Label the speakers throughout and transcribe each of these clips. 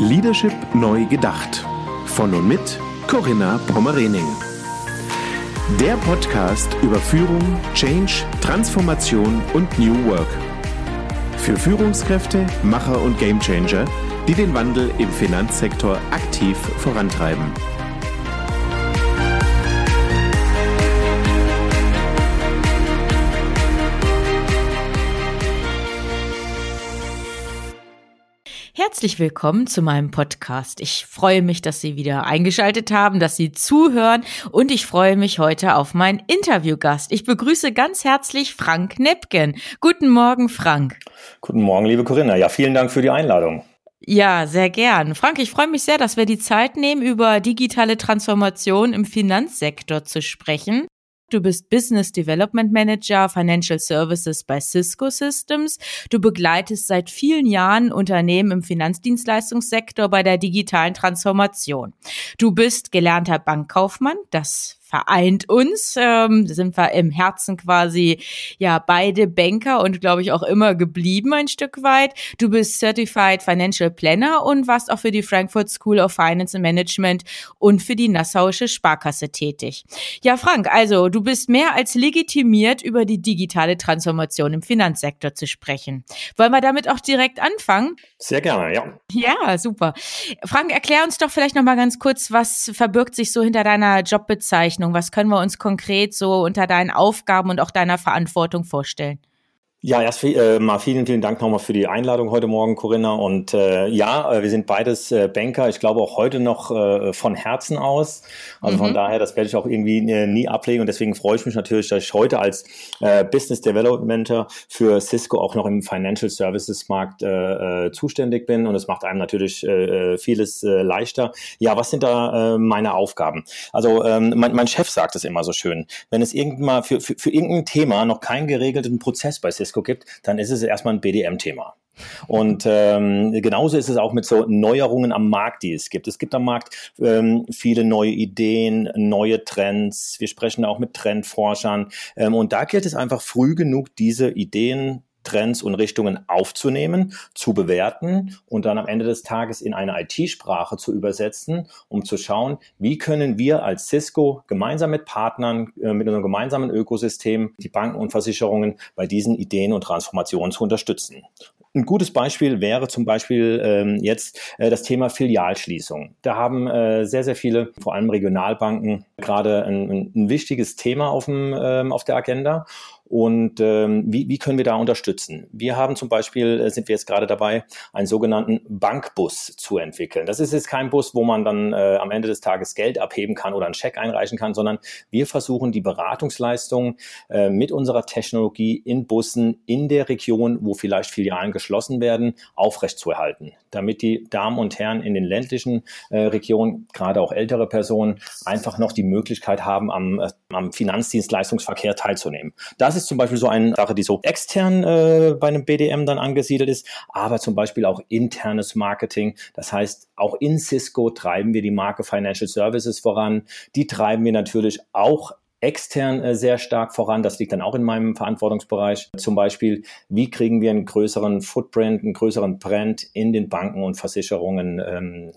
Speaker 1: Leadership neu gedacht. Von und mit Corinna Pommerening. Der Podcast über Führung, Change, Transformation und New Work. Für Führungskräfte, Macher und Gamechanger, die den Wandel im Finanzsektor aktiv vorantreiben.
Speaker 2: Herzlich willkommen zu meinem Podcast. Ich freue mich, dass Sie wieder eingeschaltet haben, dass Sie zuhören und ich freue mich heute auf meinen Interviewgast. Ich begrüße ganz herzlich Frank Nepken. Guten Morgen, Frank.
Speaker 3: Guten Morgen, liebe Corinna. Ja, vielen Dank für die Einladung.
Speaker 2: Ja, sehr gern. Frank, ich freue mich sehr, dass wir die Zeit nehmen, über digitale Transformation im Finanzsektor zu sprechen. Du bist Business Development Manager Financial Services bei Cisco Systems. Du begleitest seit vielen Jahren Unternehmen im Finanzdienstleistungssektor bei der digitalen Transformation. Du bist gelernter Bankkaufmann, das vereint uns. Ähm, sind wir im Herzen quasi ja beide Banker und glaube ich auch immer geblieben ein Stück weit. Du bist Certified Financial Planner und warst auch für die Frankfurt School of Finance and Management und für die Nassauische Sparkasse tätig. Ja, Frank, also du bist mehr als legitimiert, über die digitale Transformation im Finanzsektor zu sprechen. Wollen wir damit auch direkt anfangen?
Speaker 3: Sehr gerne, ja.
Speaker 2: Ja, super. Frank, erklär uns doch vielleicht noch mal ganz kurz, was verbirgt sich so hinter deiner Jobbezeichnung? Bezeichnung? Was können wir uns konkret so unter deinen Aufgaben und auch deiner Verantwortung vorstellen?
Speaker 3: Ja, erst äh, mal vielen, vielen Dank nochmal für die Einladung heute Morgen, Corinna. Und äh, ja, äh, wir sind beides äh, Banker. Ich glaube auch heute noch äh, von Herzen aus. Also mhm. von daher, das werde ich auch irgendwie äh, nie ablegen. Und deswegen freue ich mich natürlich, dass ich heute als äh, Business Developmenter für Cisco auch noch im Financial Services Markt äh, äh, zuständig bin. Und es macht einem natürlich äh, äh, vieles äh, leichter. Ja, was sind da äh, meine Aufgaben? Also ähm, mein, mein Chef sagt es immer so schön. Wenn es irgendwann für, für, für irgendein Thema noch keinen geregelten Prozess bei Cisco Cisco gibt, dann ist es erstmal ein BDM-Thema. Und ähm, genauso ist es auch mit so Neuerungen am Markt, die es gibt. Es gibt am Markt ähm, viele neue Ideen, neue Trends. Wir sprechen auch mit Trendforschern. Ähm, und da gilt es einfach früh genug, diese Ideen Trends und Richtungen aufzunehmen, zu bewerten und dann am Ende des Tages in eine IT-Sprache zu übersetzen, um zu schauen, wie können wir als Cisco gemeinsam mit Partnern, äh, mit unserem gemeinsamen Ökosystem, die Banken und Versicherungen bei diesen Ideen und Transformationen zu unterstützen. Ein gutes Beispiel wäre zum Beispiel ähm, jetzt äh, das Thema Filialschließung. Da haben äh, sehr, sehr viele, vor allem Regionalbanken, gerade ein, ein, wichtiges Thema auf, dem, ähm, auf der Agenda. Und ähm, wie, wie können wir da unterstützen? Wir haben zum Beispiel, äh, sind wir jetzt gerade dabei, einen sogenannten Bankbus zu entwickeln. Das ist jetzt kein Bus, wo man dann äh, am Ende des Tages Geld abheben kann oder einen Scheck einreichen kann, sondern wir versuchen die Beratungsleistung äh, mit unserer Technologie in Bussen in der Region, wo vielleicht Filialen geschlossen werden, aufrechtzuerhalten, damit die Damen und Herren in den ländlichen äh, Regionen, gerade auch ältere Personen, einfach noch die Möglichkeit haben, am, äh, am Finanzdienstleistungsverkehr teilzunehmen. Das ist zum Beispiel so eine Sache, die so extern äh, bei einem BDM dann angesiedelt ist, aber zum Beispiel auch internes Marketing. Das heißt, auch in Cisco treiben wir die Marke Financial Services voran. Die treiben wir natürlich auch extern äh, sehr stark voran. Das liegt dann auch in meinem Verantwortungsbereich. Zum Beispiel, wie kriegen wir einen größeren Footprint, einen größeren Brand in den Banken und Versicherungen ähm,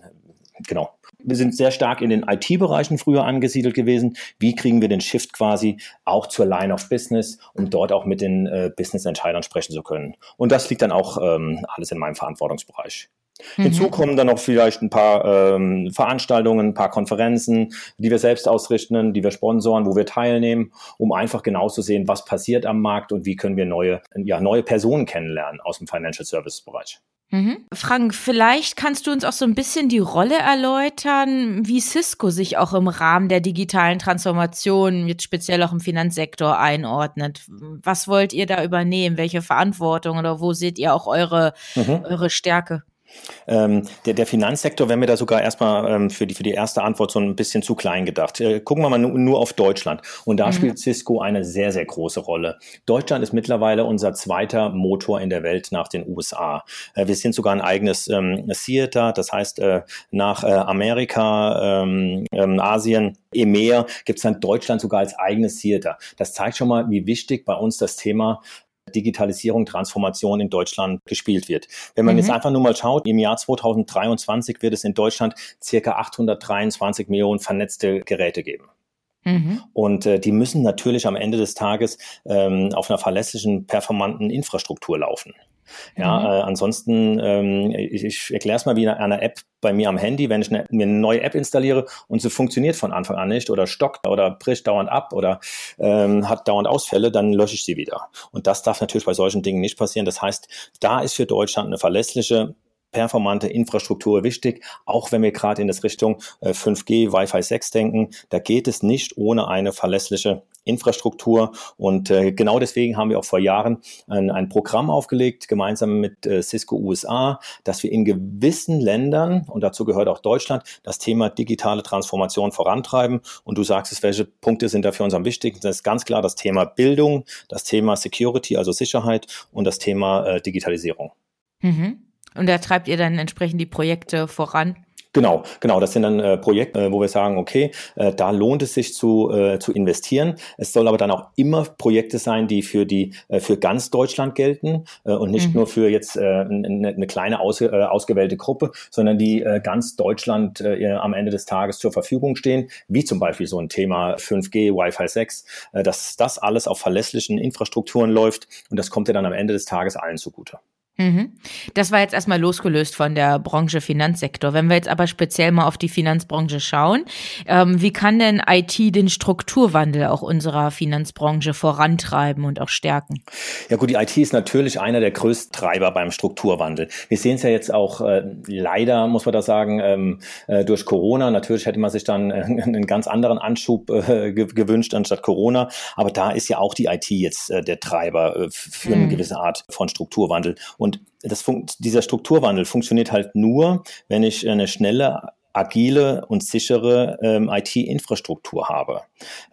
Speaker 3: genau wir sind sehr stark in den IT-Bereichen früher angesiedelt gewesen. Wie kriegen wir den Shift quasi auch zur Line of Business, um dort auch mit den äh, Business-Entscheidern sprechen zu können? Und das liegt dann auch ähm, alles in meinem Verantwortungsbereich. Mhm. Hinzu kommen dann noch vielleicht ein paar ähm, Veranstaltungen, ein paar Konferenzen, die wir selbst ausrichten, die wir sponsoren, wo wir teilnehmen, um einfach genau zu sehen, was passiert am Markt und wie können wir neue, ja, neue Personen kennenlernen aus dem Financial Services Bereich.
Speaker 2: Mhm. Frank, vielleicht kannst du uns auch so ein bisschen die Rolle erläutern, wie Cisco sich auch im Rahmen der digitalen Transformation, jetzt speziell auch im Finanzsektor, einordnet. Was wollt ihr da übernehmen? Welche Verantwortung oder wo seht ihr auch eure, mhm. eure Stärke?
Speaker 3: Ähm, der, der Finanzsektor wäre mir da sogar erstmal ähm, für, die, für die erste Antwort so ein bisschen zu klein gedacht. Äh, gucken wir mal nur, nur auf Deutschland. Und da mhm. spielt Cisco eine sehr, sehr große Rolle. Deutschland ist mittlerweile unser zweiter Motor in der Welt nach den USA. Äh, wir sind sogar ein eigenes ähm, Theater, das heißt äh, nach äh, Amerika, ähm, ähm, Asien, EMEA gibt es dann Deutschland sogar als eigenes Theater. Das zeigt schon mal, wie wichtig bei uns das Thema Digitalisierung, Transformation in Deutschland gespielt wird. Wenn man mhm. jetzt einfach nur mal schaut, im Jahr 2023 wird es in Deutschland circa 823 Millionen vernetzte Geräte geben. Mhm. Und äh, die müssen natürlich am Ende des Tages ähm, auf einer verlässlichen, performanten Infrastruktur laufen. Ja, mhm. äh, ansonsten, ähm, ich, ich erkläre es mal wie eine, App bei mir am Handy, wenn ich eine, mir eine neue App installiere und sie funktioniert von Anfang an nicht oder stockt oder bricht dauernd ab oder ähm, hat dauernd Ausfälle, dann lösche ich sie wieder. Und das darf natürlich bei solchen Dingen nicht passieren. Das heißt, da ist für Deutschland eine verlässliche performante Infrastruktur wichtig, auch wenn wir gerade in das Richtung 5G, äh, Wi-Fi 6 denken. Da geht es nicht ohne eine verlässliche Infrastruktur. Und äh, genau deswegen haben wir auch vor Jahren ein, ein Programm aufgelegt, gemeinsam mit äh, Cisco USA, dass wir in gewissen Ländern, und dazu gehört auch Deutschland, das Thema digitale Transformation vorantreiben. Und du sagst es, welche Punkte sind da für uns am wichtigsten? Das ist ganz klar das Thema Bildung, das Thema Security, also Sicherheit und das Thema Digitalisierung.
Speaker 2: Mhm. Und da treibt ihr dann entsprechend die Projekte voran?
Speaker 3: Genau, genau. Das sind dann äh, Projekte, äh, wo wir sagen, okay, äh, da lohnt es sich zu, äh, zu investieren. Es soll aber dann auch immer Projekte sein, die für die äh, für ganz Deutschland gelten äh, und nicht mhm. nur für jetzt äh, eine, eine kleine aus, äh, ausgewählte Gruppe, sondern die äh, ganz Deutschland äh, am Ende des Tages zur Verfügung stehen, wie zum Beispiel so ein Thema 5G, Wi-Fi 6, äh, dass das alles auf verlässlichen Infrastrukturen läuft und das kommt ja dann am Ende des Tages allen zugute.
Speaker 2: Mhm. Das war jetzt erstmal losgelöst von der Branche Finanzsektor. Wenn wir jetzt aber speziell mal auf die Finanzbranche schauen, ähm, wie kann denn IT den Strukturwandel auch unserer Finanzbranche vorantreiben und auch stärken?
Speaker 3: Ja gut, die IT ist natürlich einer der größten Treiber beim Strukturwandel. Wir sehen es ja jetzt auch äh, leider, muss man da sagen, ähm, äh, durch Corona. Natürlich hätte man sich dann äh, einen ganz anderen Anschub äh, gewünscht anstatt Corona. Aber da ist ja auch die IT jetzt äh, der Treiber äh, für eine mhm. gewisse Art von Strukturwandel. Und das dieser Strukturwandel funktioniert halt nur, wenn ich eine schnelle agile und sichere ähm, IT-Infrastruktur habe.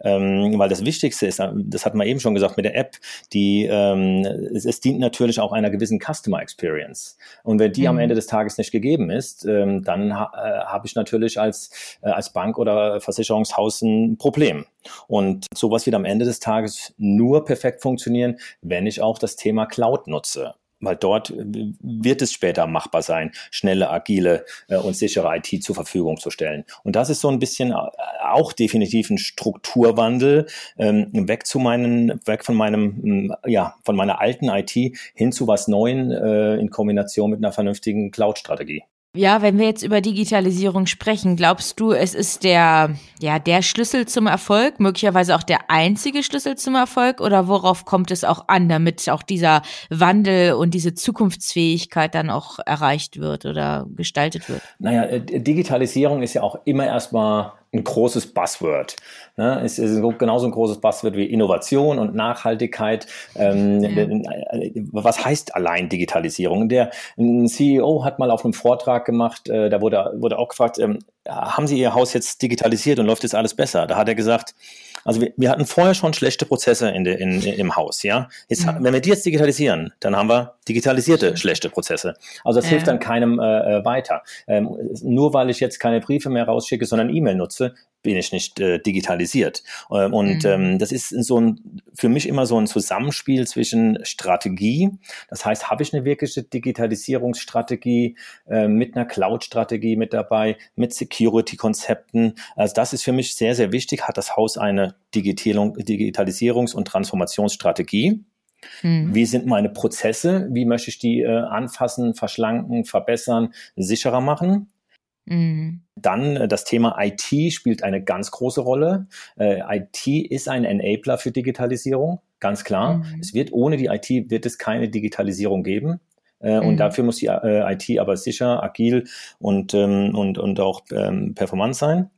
Speaker 3: Ähm, weil das Wichtigste ist, das hat man eben schon gesagt mit der App, die ähm, es, es dient natürlich auch einer gewissen Customer Experience. Und wenn die mhm. am Ende des Tages nicht gegeben ist, ähm, dann ha, äh, habe ich natürlich als, äh, als Bank oder Versicherungshaus ein Problem. Und sowas wird am Ende des Tages nur perfekt funktionieren, wenn ich auch das Thema Cloud nutze weil dort wird es später machbar sein, schnelle, agile äh, und sichere IT zur Verfügung zu stellen. Und das ist so ein bisschen äh, auch definitiv ein Strukturwandel ähm, weg zu meinen, weg von meinem, ja, von meiner alten IT hin zu was Neuen äh, in Kombination mit einer vernünftigen Cloud-Strategie.
Speaker 2: Ja, wenn wir jetzt über Digitalisierung sprechen, glaubst du, es ist der, ja, der Schlüssel zum Erfolg, möglicherweise auch der einzige Schlüssel zum Erfolg oder worauf kommt es auch an, damit auch dieser Wandel und diese Zukunftsfähigkeit dann auch erreicht wird oder gestaltet wird?
Speaker 3: Naja, äh, Digitalisierung ist ja auch immer erstmal ein großes Buzzword. Ne? Es ist genauso ein großes Buzzword wie Innovation und Nachhaltigkeit. Ähm, ja. Was heißt allein Digitalisierung? Der ein CEO hat mal auf einem Vortrag gemacht, äh, da wurde, wurde auch gefragt, ähm, haben Sie Ihr Haus jetzt digitalisiert und läuft jetzt alles besser? Da hat er gesagt, also wir, wir hatten vorher schon schlechte Prozesse in de, in, im Haus, ja. Jetzt, mhm. Wenn wir die jetzt digitalisieren, dann haben wir digitalisierte schlechte Prozesse. Also das ja. hilft dann keinem äh, äh, weiter. Ähm, nur weil ich jetzt keine Briefe mehr rausschicke, sondern E-Mail nutze, bin ich nicht äh, digitalisiert. Ähm, und mhm. ähm, das ist so ein, für mich immer so ein Zusammenspiel zwischen Strategie, das heißt, habe ich eine wirkliche Digitalisierungsstrategie äh, mit einer Cloud-Strategie mit dabei, mit Security-Konzepten. Also das ist für mich sehr, sehr wichtig. Hat das Haus eine Digitalisierungs- und Transformationsstrategie? Mhm. Wie sind meine Prozesse? Wie möchte ich die äh, anfassen, verschlanken, verbessern, sicherer machen? Mhm. Dann äh, das Thema IT spielt eine ganz große Rolle. Äh, IT ist ein Enabler für Digitalisierung, ganz klar. Mhm. Es wird ohne die IT wird es keine Digitalisierung geben. Äh, und mhm. dafür muss die äh, IT aber sicher, agil und, ähm, und, und auch ähm, performant sein.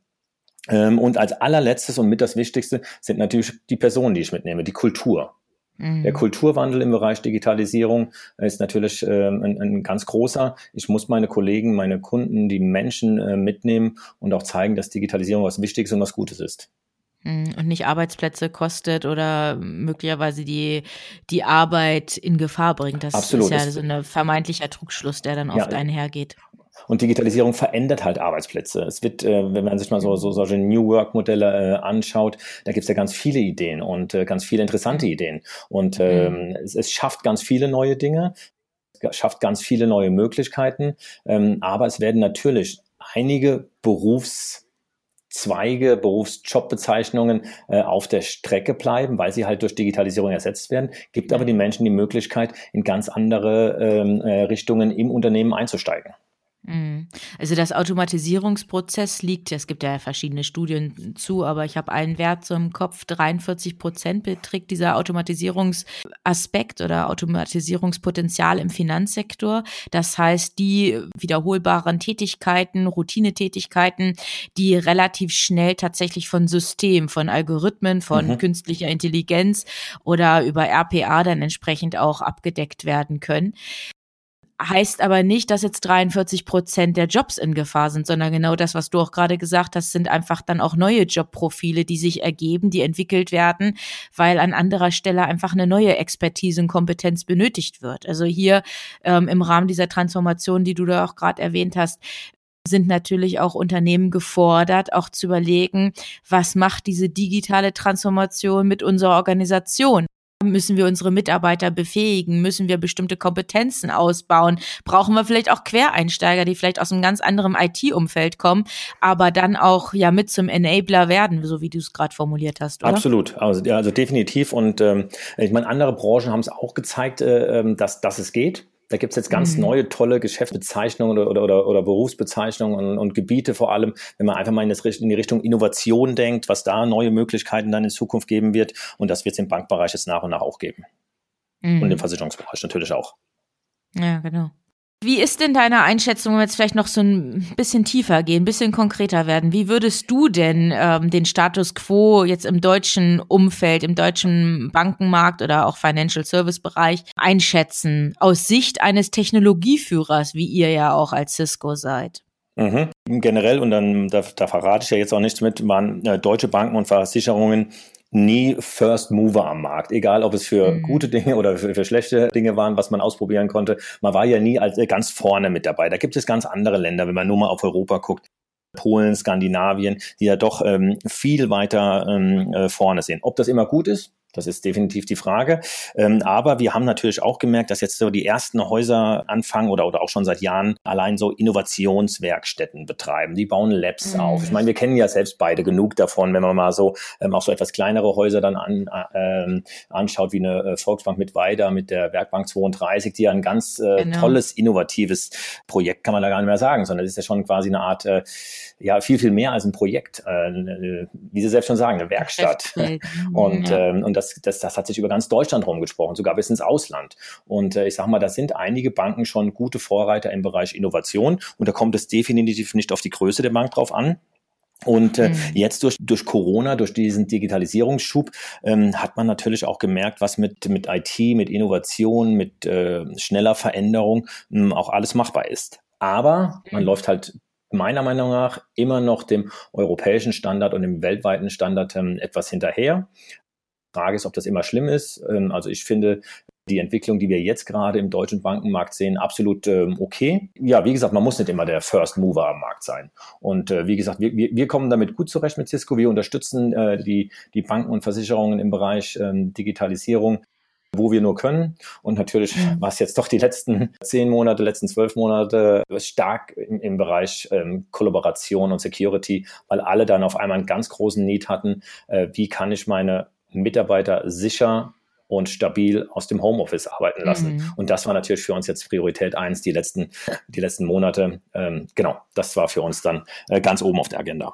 Speaker 3: Ähm, und als allerletztes und mit das Wichtigste sind natürlich die Personen, die ich mitnehme, die Kultur. Der mhm. Kulturwandel im Bereich Digitalisierung ist natürlich äh, ein, ein, ganz großer. Ich muss meine Kollegen, meine Kunden, die Menschen äh, mitnehmen und auch zeigen, dass Digitalisierung was Wichtiges und was Gutes ist.
Speaker 2: Mhm. Und nicht Arbeitsplätze kostet oder möglicherweise die, die Arbeit in Gefahr bringt. Das Absolut. ist ja so ein vermeintlicher Trugschluss, der dann oft ja, einhergeht.
Speaker 3: Und Digitalisierung verändert halt Arbeitsplätze. Es wird, äh, wenn man sich mal so, so solche New Work-Modelle äh, anschaut, da gibt es ja ganz viele Ideen und äh, ganz viele interessante Ideen. Und mhm. ähm, es, es schafft ganz viele neue Dinge, schafft ganz viele neue Möglichkeiten. Ähm, aber es werden natürlich einige Berufszweige, Berufsjobbezeichnungen äh, auf der Strecke bleiben, weil sie halt durch Digitalisierung ersetzt werden, gibt aber den Menschen die Möglichkeit, in ganz andere ähm, äh, Richtungen im Unternehmen einzusteigen.
Speaker 2: Mhm. Also das Automatisierungsprozess liegt, es gibt ja verschiedene Studien zu, aber ich habe einen Wert so im Kopf, 43 Prozent beträgt dieser Automatisierungsaspekt oder Automatisierungspotenzial im Finanzsektor. Das heißt, die wiederholbaren Tätigkeiten, Routinetätigkeiten, die relativ schnell tatsächlich von System, von Algorithmen, von mhm. künstlicher Intelligenz oder über RPA dann entsprechend auch abgedeckt werden können heißt aber nicht, dass jetzt 43 Prozent der Jobs in Gefahr sind, sondern genau das, was du auch gerade gesagt hast, sind einfach dann auch neue Jobprofile, die sich ergeben, die entwickelt werden, weil an anderer Stelle einfach eine neue Expertise und Kompetenz benötigt wird. Also hier ähm, im Rahmen dieser Transformation, die du da auch gerade erwähnt hast, sind natürlich auch Unternehmen gefordert, auch zu überlegen, was macht diese digitale Transformation mit unserer Organisation? Müssen wir unsere Mitarbeiter befähigen? Müssen wir bestimmte Kompetenzen ausbauen? Brauchen wir vielleicht auch Quereinsteiger, die vielleicht aus einem ganz anderen IT-Umfeld kommen, aber dann auch ja mit zum Enabler werden, so wie du es gerade formuliert hast,
Speaker 3: oder? Absolut, also, ja, also definitiv. Und ähm, ich meine, andere Branchen haben es auch gezeigt, äh, ähm, dass, dass es geht. Da gibt es jetzt ganz mhm. neue, tolle Geschäftsbezeichnungen oder, oder, oder Berufsbezeichnungen und, und, Gebiete vor allem, wenn man einfach mal in, das, in, die Richtung Innovation denkt, was da neue Möglichkeiten dann in Zukunft geben wird. Und das wird es im Bankbereich jetzt nach und nach auch geben. Mhm. Und im Versicherungsbereich natürlich auch.
Speaker 2: Ja, genau. Wie ist denn deine Einschätzung, wenn wir jetzt vielleicht noch so ein bisschen tiefer gehen, ein bisschen konkreter werden? Wie würdest du denn ähm, den Status quo jetzt im deutschen Umfeld, im deutschen Bankenmarkt oder auch Financial Service Bereich einschätzen, aus Sicht eines Technologieführers, wie ihr ja auch als Cisco seid?
Speaker 3: Mhm. Generell, und dann da, da verrate ich ja jetzt auch nichts mit, waren äh, deutsche Banken und Versicherungen nie First Mover am Markt, egal ob es für mhm. gute Dinge oder für, für, schlechte Dinge waren, was man ausprobieren konnte. Man war ja nie als, äh, ganz vorne mit dabei. Da gibt es ganz andere Länder, wenn man nur mal auf Europa guckt. Polen, Skandinavien, die ja doch ähm, viel weiter ähm, äh, vorne sind. Ob das immer gut ist, das ist definitiv die Frage. Ähm, aber wir haben natürlich auch gemerkt, dass jetzt so die ersten Häuser anfangen oder, oder auch schon seit Jahren allein so Innovationswerkstätten betreiben. Die bauen Labs mhm. auf. Ich meine, wir kennen ja selbst beide genug davon, wenn man mal so ähm, auch so etwas kleinere Häuser dann an, äh, anschaut, wie eine äh, Volksbank mit Weida, mit der Werkbank 32, die ja ein ganz äh, genau. tolles, innovatives Projekt, kann man da gar nicht mehr sagen, sondern es ist ja schon quasi eine Art, äh, ja, viel, viel mehr als ein Projekt. Äh, wie Sie selbst schon sagen, eine Werkstatt. Und, ja. ähm, und das das, das, das hat sich über ganz Deutschland rumgesprochen, sogar bis ins Ausland. Und äh, ich sage mal, da sind einige Banken schon gute Vorreiter im Bereich Innovation. Und da kommt es definitiv nicht auf die Größe der Bank drauf an. Und äh, mhm. jetzt durch, durch Corona, durch diesen Digitalisierungsschub, ähm, hat man natürlich auch gemerkt, was mit, mit IT, mit Innovation, mit äh, schneller Veränderung ähm, auch alles machbar ist. Aber man mhm. läuft halt meiner Meinung nach immer noch dem europäischen Standard und dem weltweiten Standard ähm, etwas hinterher. Frage ist, ob das immer schlimm ist. Ähm, also ich finde die Entwicklung, die wir jetzt gerade im deutschen Bankenmarkt sehen, absolut ähm, okay. Ja, wie gesagt, man muss nicht immer der First Mover am Markt sein. Und äh, wie gesagt, wir, wir kommen damit gut zurecht mit Cisco. Wir unterstützen äh, die, die Banken und Versicherungen im Bereich ähm, Digitalisierung wo wir nur können. Und natürlich mhm. war es jetzt doch die letzten zehn Monate, letzten zwölf Monate stark im, im Bereich ähm, Kollaboration und Security, weil alle dann auf einmal einen ganz großen Need hatten. Äh, wie kann ich meine Mitarbeiter sicher und stabil aus dem Homeoffice arbeiten lassen. Mhm. Und das war natürlich für uns jetzt Priorität eins die letzten, die letzten Monate. Ähm, genau, das war für uns dann äh, ganz oben auf der Agenda.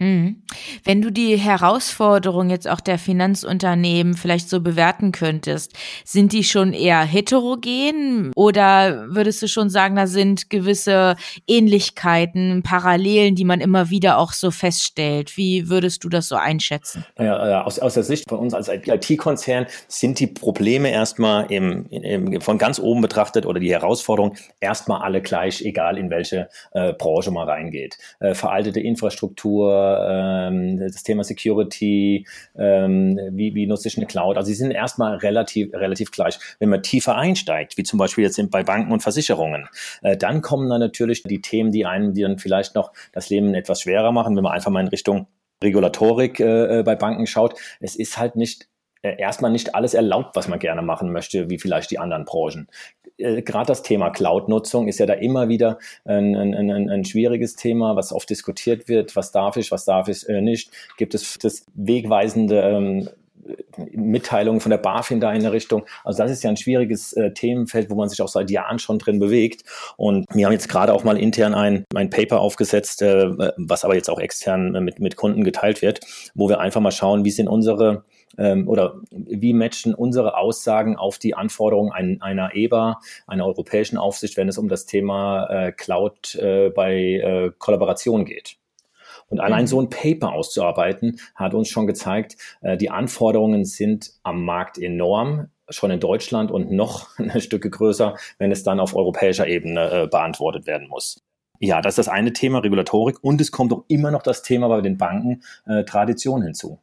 Speaker 2: Mhm. Wenn du die Herausforderung jetzt auch der Finanzunternehmen vielleicht so bewerten könntest, sind die schon eher heterogen oder würdest du schon sagen, da sind gewisse Ähnlichkeiten, Parallelen, die man immer wieder auch so feststellt? Wie würdest du das so einschätzen?
Speaker 3: Ja, aus, aus der Sicht von uns als IT-Konzern sind die Probleme erstmal im, im, von ganz oben betrachtet oder die Herausforderungen erstmal alle gleich, egal in welche äh, Branche man reingeht. Äh, veraltete Infrastruktur, Ähm, das Thema Security, ähm, wie, wie nutze ich eine Cloud. Also sie sind erstmal relativ, relativ gleich. Wenn man tiefer einsteigt, wie zum Beispiel jetzt bei Banken und Versicherungen, äh, dann kommen dann natürlich die Themen, die einem, die dann vielleicht noch das Leben etwas schwerer machen, wenn man einfach mal in Richtung Regulatorik äh, äh bei Banken schaut. Es ist halt nicht erstmal nicht alles erlaubt, was man gerne machen möchte, wie vielleicht die anderen Branchen. Äh, Gerade das Thema Cloud-Nutzung ist ja da immer wieder ein, ein, ein, ein, schwieriges Thema, was oft diskutiert wird. Was darf ich, was darf ich äh, nicht? Gibt es das wegweisende ähm, Mitteilungen von der BaFin da in der Richtung. Also das ist ja ein schwieriges äh, Themenfeld, wo man sich auch seit Jahren schon drin bewegt. Und wir haben jetzt gerade auch mal intern ein, ein Paper aufgesetzt, äh, was aber jetzt auch extern mit, mit Kunden geteilt wird, wo wir einfach mal schauen, wie sind unsere ähm, oder wie matchen unsere Aussagen auf die Anforderungen ein, einer EBA, einer europäischen Aufsicht, wenn es um das Thema äh, Cloud äh, bei äh, Kollaboration geht. Und allein mhm. so ein Paper auszuarbeiten, hat uns schon gezeigt, äh, die Anforderungen sind am Markt enorm schon in Deutschland und noch ein Stücke größer, wenn es dann auf europäischer Ebene äh, beantwortet werden muss. Ja, das ist das eine Thema, Regulatorik. Und es kommt auch immer noch das Thema bei den Banken äh, Tradition hinzu.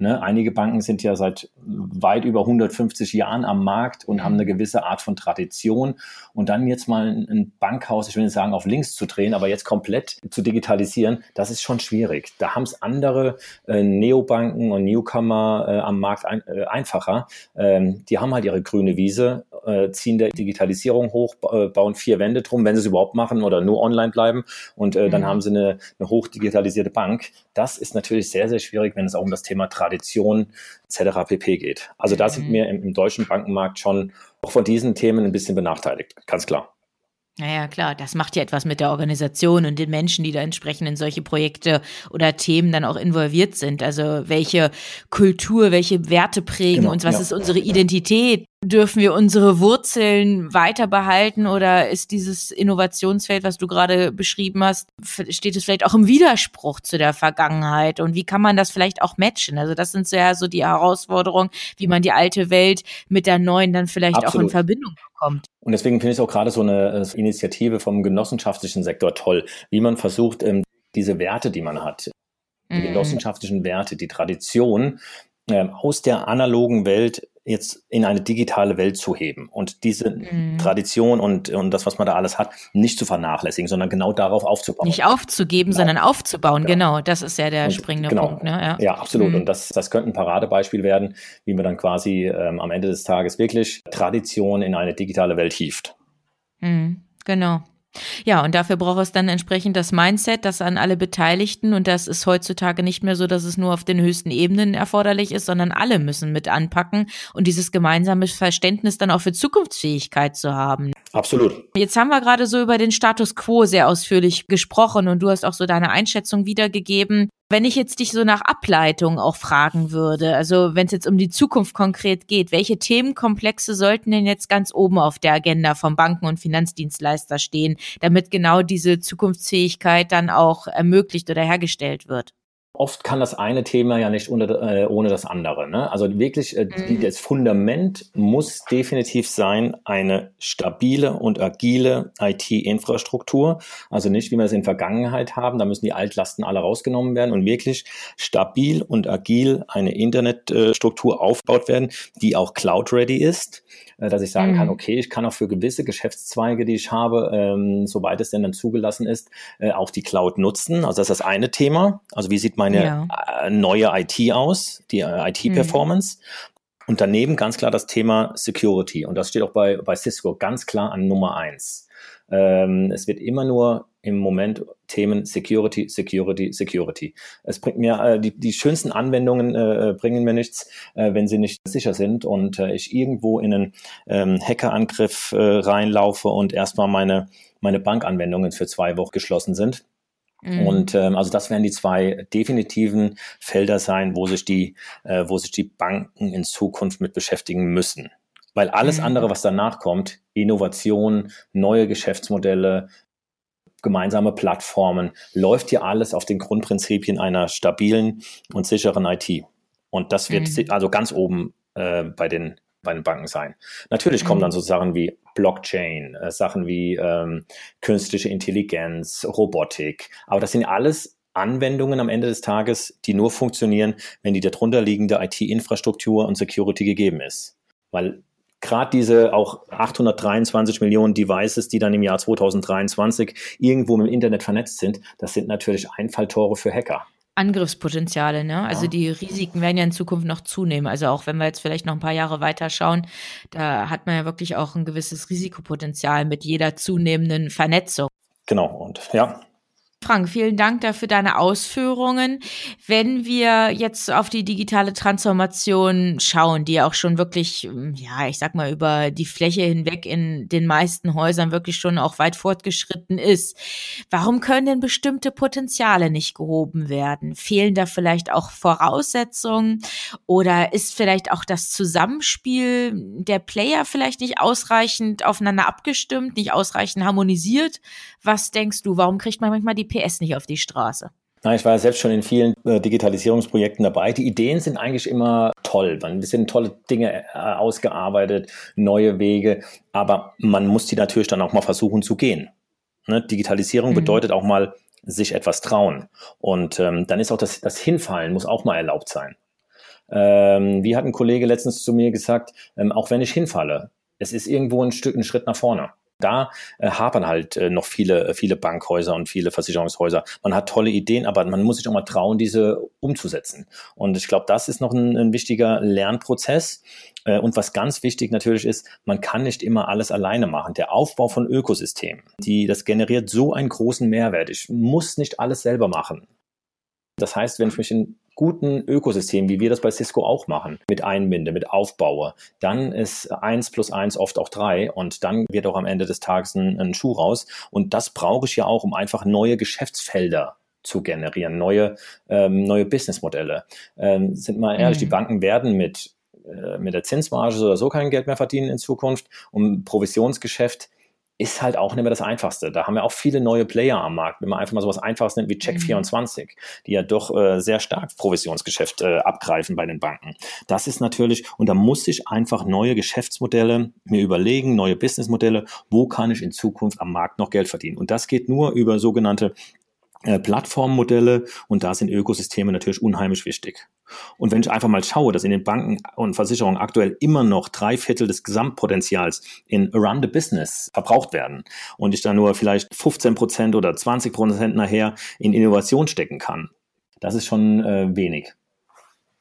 Speaker 3: Ne? Einige Banken sind ja seit weit über 150 Jahren am Markt und haben eine mhm. gewisse Art von Tradition. Und dann jetzt mal ein Bankhaus, ich will nicht sagen, auf links zu drehen, aber jetzt komplett zu digitalisieren, das ist schon schwierig. Da haben es andere äh, Neobanken und Newcomer äh, am Markt ein, äh, einfacher. Ähm, die haben halt ihre grüne Wiese, äh, ziehen der Digitalisierung hoch, äh, bauen vier Wände drum, wenn sie es überhaupt machen oder nur online bleiben. Und äh, dann mhm. haben sie eine, eine hochdigitalisierte Bank. Das ist natürlich sehr, sehr schwierig, wenn es auch um das Thema Tradition Tradition etc. pp. geht. Also da sind mhm. wir im, im deutschen Bankenmarkt schon auch von diesen Themen ein bisschen benachteiligt, ganz klar.
Speaker 2: Naja, klar, das macht ja etwas mit der Organisation und den Menschen, die da entsprechend in solche Projekte oder Themen dann auch involviert sind. Also welche Kultur, welche Werte prägen genau, uns, was ja. ist unsere Identität? Dürfen wir unsere Wurzeln weiter behalten oder ist dieses Innovationsfeld, was du gerade beschrieben hast, steht es vielleicht auch im Widerspruch zu der Vergangenheit? Und wie kann man das vielleicht auch matchen? Also das sind so ja so die Herausforderungen, wie man die alte Welt mit der neuen dann vielleicht Absolut. auch in Verbindung bekommt.
Speaker 3: Und deswegen finde ich auch gerade so eine äh, Initiative vom genossenschaftlichen Sektor toll, wie man versucht, ähm, diese Werte, die man hat, die mhm. genossenschaftlichen Werte, die Tradition ähm, aus der analogen Welt jetzt in eine digitale Welt zu heben und diese mhm. Tradition und, und das, was man da alles hat, nicht zu vernachlässigen, sondern genau darauf aufzubauen.
Speaker 2: Nicht aufzugeben, genau. sondern aufzubauen, genau. genau. Das ist ja der und, springende genau. Punkt. Ne?
Speaker 3: Ja. ja, absolut. Mhm. Und das, das könnte ein Paradebeispiel werden, wie man dann quasi ähm, am Ende des Tages wirklich Tradition in eine digitale Welt hieft.
Speaker 2: Mhm. Genau. Ja, und dafür braucht es dann entsprechend das Mindset, das an alle Beteiligten, und das ist heutzutage nicht mehr so, dass es nur auf den höchsten Ebenen erforderlich ist, sondern alle müssen mit anpacken und dieses gemeinsame Verständnis dann auch für Zukunftsfähigkeit zu haben.
Speaker 3: Absolut.
Speaker 2: Jetzt haben wir gerade so über den Status quo sehr ausführlich gesprochen und du hast auch so deine Einschätzung wiedergegeben. Wenn ich jetzt dich so nach Ableitung auch fragen würde, also wenn es jetzt um die Zukunft konkret geht, welche Themenkomplexe sollten denn jetzt ganz oben auf der Agenda vom Banken- und Finanzdienstleister stehen, damit genau diese Zukunftsfähigkeit dann auch ermöglicht oder hergestellt wird?
Speaker 3: Oft kann das eine Thema ja nicht ohne, äh, ohne das andere. Ne? Also wirklich, äh, mhm. das Fundament muss definitiv sein, eine stabile und agile IT-Infrastruktur. Also nicht, wie wir es in Vergangenheit haben, da müssen die Altlasten alle rausgenommen werden und wirklich stabil und agil eine Internetstruktur aufgebaut werden, die auch cloud-ready ist äh, dass ich sagen mhm. kann, okay, ich kann auch für gewisse Geschäftszweige, die ich habe, ähm, soweit es denn dann zugelassen ist, äh, auch die Cloud nutzen. Also das ist das eine Thema. Also wie sieht meine ja. äh, neue IT aus, die äh, IT-Performance? Mhm. Und daneben ganz klar das Thema Security. Und das steht auch bei, bei Cisco ganz klar an Nummer eins. Ähm, es wird immer nur im Moment Themen Security, Security, Security. Es bringt mir äh, die, die schönsten Anwendungen äh, bringen mir nichts, äh, wenn sie nicht sicher sind und äh, ich irgendwo in einen ähm, Hackerangriff äh, reinlaufe und erstmal meine meine Bankanwendungen für zwei Wochen geschlossen sind. Mhm. Und ähm, also das werden die zwei definitiven Felder sein, wo sich die, äh, wo sich die Banken in Zukunft mit beschäftigen müssen. Weil alles mhm. andere, was danach kommt, Innovation, neue Geschäftsmodelle, gemeinsame Plattformen, läuft hier alles auf den Grundprinzipien einer stabilen und sicheren IT. Und das wird mhm. also ganz oben äh, bei, den, bei den Banken sein. Natürlich kommen dann mhm. so Sachen wie Blockchain, äh, Sachen wie ähm, künstliche Intelligenz, Robotik, aber das sind alles Anwendungen am Ende des Tages, die nur funktionieren, wenn die darunter liegende IT-Infrastruktur und Security gegeben ist. Weil gerade diese auch 823 Millionen Devices, die dann im Jahr 2023 irgendwo im Internet vernetzt sind, das sind natürlich Einfalltore für Hacker.
Speaker 2: Angriffspotenziale, ne? Also ja. die Risiken werden ja in Zukunft noch zunehmen. Also auch wenn wir jetzt vielleicht noch ein paar Jahre weiter schauen, da hat man ja wirklich auch ein gewisses Risikopotenzial mit jeder zunehmenden Vernetzung.
Speaker 3: Genau, und ja,
Speaker 2: Frank, vielen Dank dafür deine Ausführungen. Wenn wir jetzt auf die digitale Transformation schauen, die auch schon wirklich, ja, ich sag mal, über die Fläche hinweg in den meisten Häusern wirklich schon auch weit fortgeschritten ist, warum können denn bestimmte Potenziale nicht gehoben werden? Fehlen da vielleicht auch Voraussetzungen oder ist vielleicht auch das Zusammenspiel der Player vielleicht nicht ausreichend aufeinander abgestimmt, nicht ausreichend harmonisiert? Was denkst du, warum kriegt man manchmal die PS nicht auf die Straße?
Speaker 3: Na, ich war ja selbst schon in vielen äh, Digitalisierungsprojekten dabei. Die Ideen sind eigentlich immer toll. Man sind tolle Dinge äh, ausgearbeitet, neue Wege, aber man muss die natürlich dann auch mal versuchen zu gehen. Ne? Digitalisierung mhm. bedeutet auch mal sich etwas trauen. Und ähm, dann ist auch das, das Hinfallen muss auch mal erlaubt sein. Ähm, wie hat ein Kollege letztens zu mir gesagt, ähm, auch wenn ich hinfalle, es ist irgendwo ein Stück, ein Schritt nach vorne. Da äh, hapern halt äh, noch viele, äh, viele Bankhäuser und viele Versicherungshäuser. Man hat tolle Ideen, aber man muss sich auch mal trauen, diese umzusetzen. Und ich glaube, das ist noch ein, ein wichtiger Lernprozess. Äh, und was ganz wichtig natürlich ist, man kann nicht immer alles alleine machen. Der Aufbau von Ökosystemen, die, das generiert so einen großen Mehrwert. Ich muss nicht alles selber machen. Das heißt, wenn ich mich in guten Ökosystem, wie wir das bei Cisco auch machen, mit einbinde, mit aufbaue, dann ist eins plus eins oft auch drei und dann wird auch am Ende des Tages ein, ein Schuh raus. Und das brauche ich ja auch, um einfach neue Geschäftsfelder zu generieren, neue, ähm, neue Businessmodelle. Ähm, sind mal ehrlich, mhm. die Banken werden mit äh, mit der Zinsmarge oder so kein Geld mehr verdienen in Zukunft. Um Provisionsgeschäft ist halt auch nicht mehr das Einfachste. Da haben wir auch viele neue Player am Markt. Wenn man einfach mal sowas Einfaches nennt wie Check24, mhm. die ja doch äh, sehr stark Provisionsgeschäft äh, abgreifen bei den Banken. Das ist natürlich, und da muss ich einfach neue Geschäftsmodelle mir überlegen, neue Businessmodelle, wo kann ich in Zukunft am Markt noch Geld verdienen. Und das geht nur über sogenannte Plattformmodelle und da sind Ökosysteme natürlich unheimlich wichtig. Und wenn ich einfach mal schaue, dass in den Banken und Versicherungen aktuell immer noch drei Viertel des Gesamtpotenzials in Run the Business verbraucht werden und ich da nur vielleicht 15 Prozent oder 20 Prozent nachher in Innovation stecken kann, das ist schon äh, wenig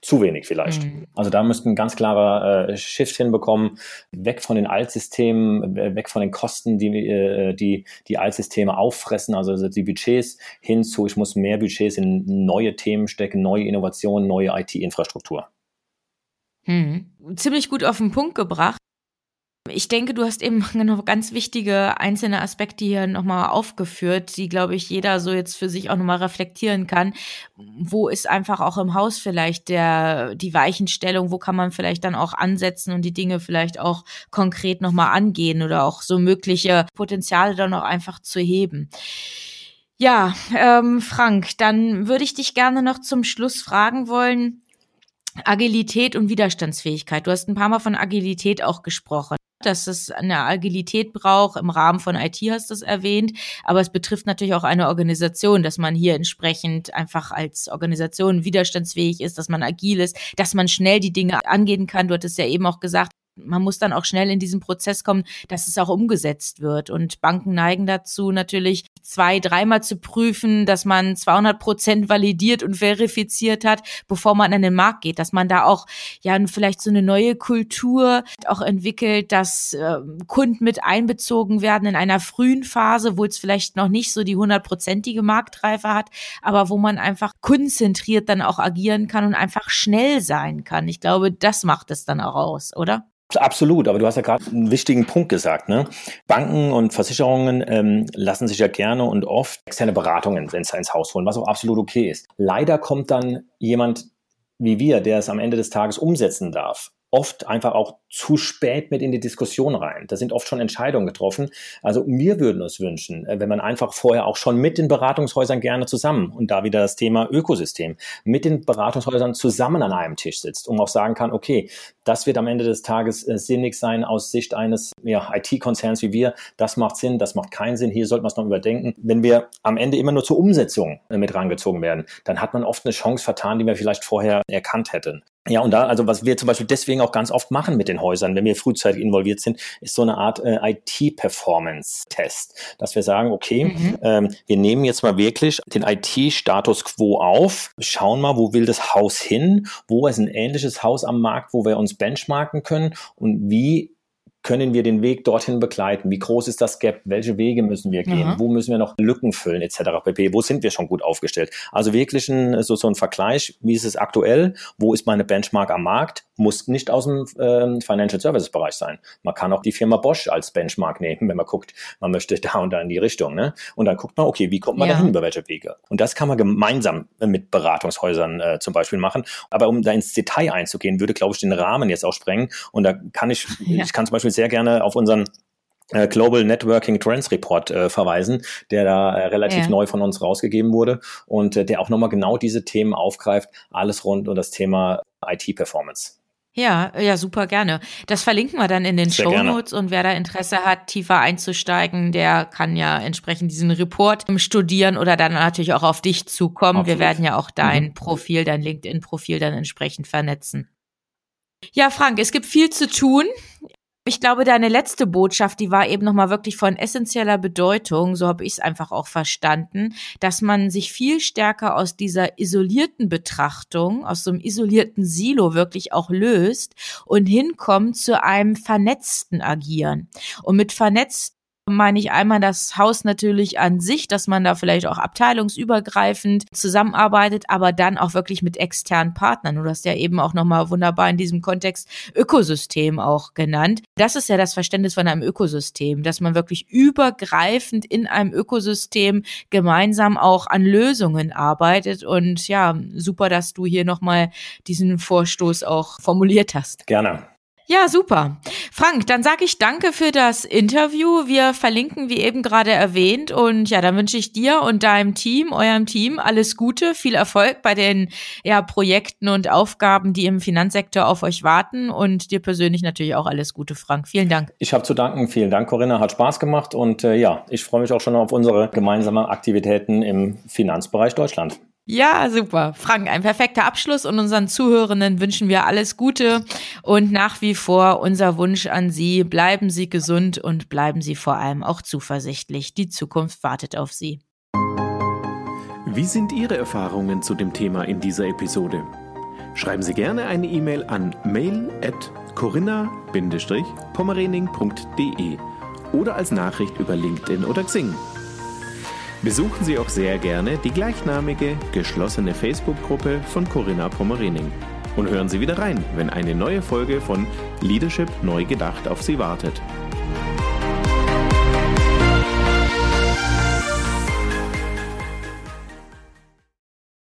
Speaker 3: zu wenig vielleicht. Mhm. Also da müssten ganz klarer äh, Shift hinbekommen, weg von den Altsystemen, weg von den Kosten, die äh, die, die Altsysteme auffressen, also die Budgets hin zu, ich muss mehr Budgets in neue Themen stecken, neue Innovationen, neue IT-Infrastruktur.
Speaker 2: Mhm. Ziemlich gut auf den Punkt gebracht. Ich denke, du hast eben noch ganz wichtige einzelne Aspekte hier nochmal aufgeführt, die, glaube ich, jeder so jetzt für sich auch nochmal reflektieren kann. Wo ist einfach auch im Haus vielleicht der, die Weichenstellung? Wo kann man vielleicht dann auch ansetzen und die Dinge vielleicht auch konkret nochmal angehen oder auch so mögliche Potenziale dann auch einfach zu heben? Ja, ähm, Frank, dann würde ich dich gerne noch zum Schluss fragen wollen, Agilität und Widerstandsfähigkeit. Du hast ein paar Mal von Agilität auch gesprochen dass es eine Agilität braucht. Im Rahmen von IT hast du es erwähnt. Aber es betrifft natürlich auch eine Organisation, dass man hier entsprechend einfach als Organisation widerstandsfähig ist, dass man agil ist, dass man schnell die Dinge angehen kann. Du hattest ja eben auch gesagt, man muss dann auch schnell in diesen Prozess kommen, dass es auch umgesetzt wird. Und Banken neigen dazu natürlich zwei, dreimal zu prüfen, dass man 200 Prozent validiert und verifiziert hat, bevor man an den Markt geht, dass man da auch ja vielleicht so eine neue Kultur auch entwickelt, dass äh, Kunden mit einbezogen werden in einer frühen Phase, wo es vielleicht noch nicht so die hundertprozentige Marktreife hat, aber wo man einfach kundenzentriert dann auch agieren kann und einfach schnell sein kann. Ich glaube, das macht es dann auch aus, oder?
Speaker 3: Absolut, aber du hast ja gerade einen wichtigen Punkt gesagt. Ne? Banken und Versicherungen ähm, lassen sich ja gerne und oft externe Beratungen ins, ins Haus holen, was auch absolut okay ist. Leider kommt dann jemand wie wir, der es am Ende des Tages umsetzen darf, oft einfach auch zu spät mit in die Diskussion rein. Da sind oft schon Entscheidungen getroffen. Also wir würden uns wünschen, äh, wenn man einfach vorher auch schon mit den Beratungshäusern gerne zusammen und da wieder das Thema Ökosystem mit den Beratungshäusern zusammen an einem Tisch sitzt, um auch sagen kann, okay, das wird am Ende des Tages äh, sinnig sein aus Sicht eines ja, IT-Konzerns wie wir. Das macht Sinn, das macht keinen Sinn. Hier sollte man es noch überdenken. Wenn wir am Ende immer nur zur Umsetzung äh, mit rangezogen werden, dann hat man oft eine Chance vertan, die wir vielleicht vorher erkannt hätten. Ja, und da, also was wir zum Beispiel deswegen auch ganz oft machen mit den Häusern, wenn wir frühzeitig involviert sind, ist so eine Art äh, IT-Performance-Test, dass wir sagen, okay, mhm. ähm, wir nehmen jetzt mal wirklich den IT-Status quo auf, schauen mal, wo will das Haus hin, wo ist ein ähnliches Haus am Markt, wo wir uns benchmarken können und wie können wir den Weg dorthin begleiten? Wie groß ist das Gap? Welche Wege müssen wir gehen? Aha. Wo müssen wir noch Lücken füllen etc. pp. Wo sind wir schon gut aufgestellt? Also wirklich ein, so, so ein Vergleich, wie ist es aktuell? Wo ist meine Benchmark am Markt? Muss nicht aus dem ähm, Financial Services Bereich sein. Man kann auch die Firma Bosch als Benchmark nehmen, wenn man guckt, man möchte da und da in die Richtung. Ne? Und dann guckt man, okay, wie kommt man ja. dahin, über welche Wege? Und das kann man gemeinsam mit Beratungshäusern äh, zum Beispiel machen. Aber um da ins Detail einzugehen, würde, glaube ich, den Rahmen jetzt auch sprengen. Und da kann ich, ja. ich kann zum Beispiel sehr gerne auf unseren äh, Global Networking Trends Report äh, verweisen, der da äh, relativ ja. neu von uns rausgegeben wurde und äh, der auch nochmal genau diese Themen aufgreift, alles rund um das Thema IT-Performance.
Speaker 2: Ja, ja, super gerne. Das verlinken wir dann in den Show Notes und wer da Interesse hat, tiefer einzusteigen, der kann ja entsprechend diesen Report studieren oder dann natürlich auch auf dich zukommen. Absolut. Wir werden ja auch dein mhm. Profil, dein LinkedIn-Profil dann entsprechend vernetzen. Ja, Frank, es gibt viel zu tun. Ich glaube, deine letzte Botschaft, die war eben nochmal wirklich von essentieller Bedeutung, so habe ich es einfach auch verstanden, dass man sich viel stärker aus dieser isolierten Betrachtung, aus so einem isolierten Silo wirklich auch löst und hinkommt zu einem vernetzten Agieren. Und mit vernetzt meine ich einmal das Haus natürlich an sich, dass man da vielleicht auch abteilungsübergreifend zusammenarbeitet, aber dann auch wirklich mit externen Partnern. Du hast ja eben auch nochmal wunderbar in diesem Kontext Ökosystem auch genannt. Das ist ja das Verständnis von einem Ökosystem, dass man wirklich übergreifend in einem Ökosystem gemeinsam auch an Lösungen arbeitet. Und ja, super, dass du hier nochmal diesen Vorstoß auch formuliert hast.
Speaker 3: Gerne.
Speaker 2: Ja, super. Frank, dann sage ich danke für das Interview. Wir verlinken, wie eben gerade erwähnt. Und ja, dann wünsche ich dir und deinem Team, eurem Team, alles Gute, viel Erfolg bei den ja, Projekten und Aufgaben, die im Finanzsektor auf euch warten. Und dir persönlich natürlich auch alles Gute, Frank. Vielen Dank.
Speaker 3: Ich habe zu danken. Vielen Dank, Corinna. Hat Spaß gemacht. Und äh, ja, ich freue mich auch schon auf unsere gemeinsamen Aktivitäten im Finanzbereich Deutschland.
Speaker 2: Ja, super. Frank, ein perfekter Abschluss und unseren Zuhörenden wünschen wir alles Gute und nach wie vor unser Wunsch an Sie, bleiben Sie gesund und bleiben Sie vor allem auch zuversichtlich. Die Zukunft wartet auf Sie.
Speaker 1: Wie sind Ihre Erfahrungen zu dem Thema in dieser Episode? Schreiben Sie gerne eine E-Mail an mail at corinna-pommerening.de oder als Nachricht über LinkedIn oder Xing. Besuchen Sie auch sehr gerne die gleichnamige geschlossene Facebook-Gruppe von Corinna Pommerening und hören Sie wieder rein, wenn eine neue Folge von Leadership neu gedacht auf Sie wartet.